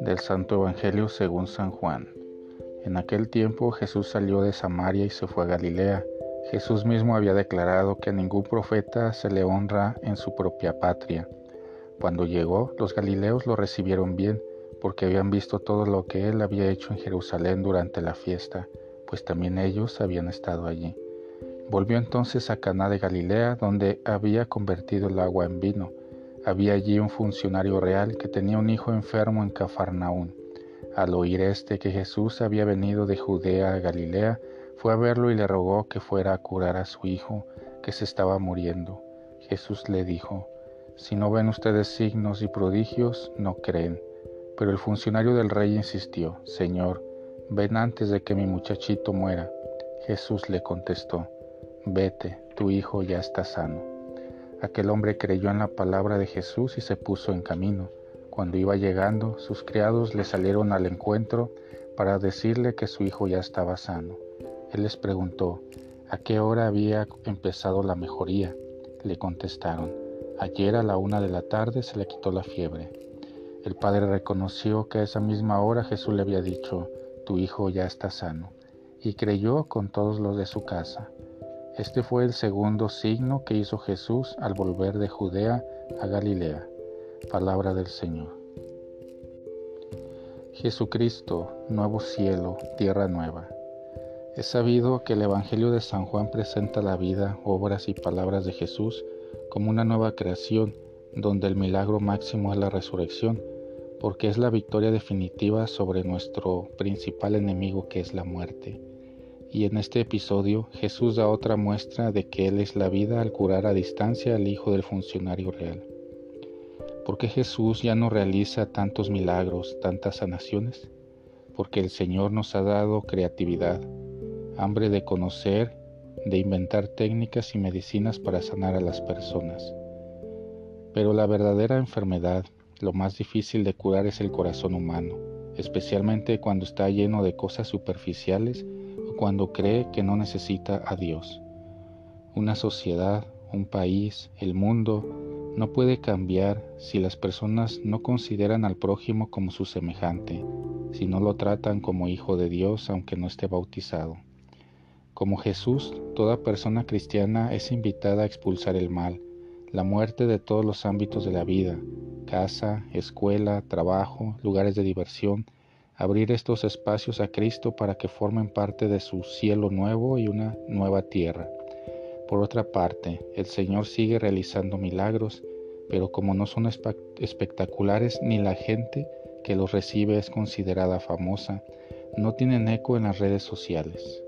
Del Santo Evangelio según San Juan. En aquel tiempo Jesús salió de Samaria y se fue a Galilea. Jesús mismo había declarado que a ningún profeta se le honra en su propia patria. Cuando llegó, los galileos lo recibieron bien, porque habían visto todo lo que él había hecho en Jerusalén durante la fiesta, pues también ellos habían estado allí. Volvió entonces a Caná de Galilea, donde había convertido el agua en vino. Había allí un funcionario real que tenía un hijo enfermo en Cafarnaún. Al oír este que Jesús había venido de Judea a Galilea, fue a verlo y le rogó que fuera a curar a su hijo, que se estaba muriendo. Jesús le dijo, Si no ven ustedes signos y prodigios, no creen. Pero el funcionario del rey insistió, Señor, ven antes de que mi muchachito muera. Jesús le contestó, Vete, tu hijo ya está sano. Aquel hombre creyó en la palabra de Jesús y se puso en camino. Cuando iba llegando, sus criados le salieron al encuentro para decirle que su hijo ya estaba sano. Él les preguntó, ¿a qué hora había empezado la mejoría? Le contestaron, ayer a la una de la tarde se le quitó la fiebre. El padre reconoció que a esa misma hora Jesús le había dicho, tu hijo ya está sano, y creyó con todos los de su casa. Este fue el segundo signo que hizo Jesús al volver de Judea a Galilea. Palabra del Señor. Jesucristo, nuevo cielo, tierra nueva. Es sabido que el Evangelio de San Juan presenta la vida, obras y palabras de Jesús como una nueva creación, donde el milagro máximo es la resurrección, porque es la victoria definitiva sobre nuestro principal enemigo que es la muerte. Y en este episodio Jesús da otra muestra de que Él es la vida al curar a distancia al hijo del funcionario real. ¿Por qué Jesús ya no realiza tantos milagros, tantas sanaciones? Porque el Señor nos ha dado creatividad, hambre de conocer, de inventar técnicas y medicinas para sanar a las personas. Pero la verdadera enfermedad, lo más difícil de curar es el corazón humano, especialmente cuando está lleno de cosas superficiales cuando cree que no necesita a Dios. Una sociedad, un país, el mundo no puede cambiar si las personas no consideran al prójimo como su semejante, si no lo tratan como hijo de Dios aunque no esté bautizado. Como Jesús, toda persona cristiana es invitada a expulsar el mal, la muerte de todos los ámbitos de la vida, casa, escuela, trabajo, lugares de diversión, abrir estos espacios a Cristo para que formen parte de su cielo nuevo y una nueva tierra. Por otra parte, el Señor sigue realizando milagros, pero como no son espectaculares ni la gente que los recibe es considerada famosa, no tienen eco en las redes sociales.